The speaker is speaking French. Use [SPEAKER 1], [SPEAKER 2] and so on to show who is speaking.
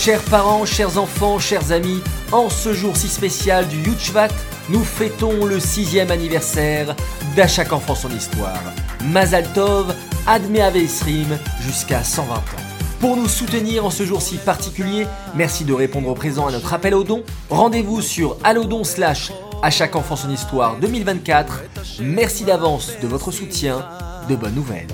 [SPEAKER 1] Chers parents, chers enfants, chers amis, en ce jour si spécial du Yutchvat, nous fêtons le sixième anniversaire d'À chaque enfant son histoire. Mazal Tov, Admet Aveisrim, jusqu'à 120 ans. Pour nous soutenir en ce jour si particulier, merci de répondre au présent à notre appel au don. Rendez-vous sur allodon slash à chaque enfant son histoire 2024. Merci d'avance de votre soutien. De bonnes nouvelles.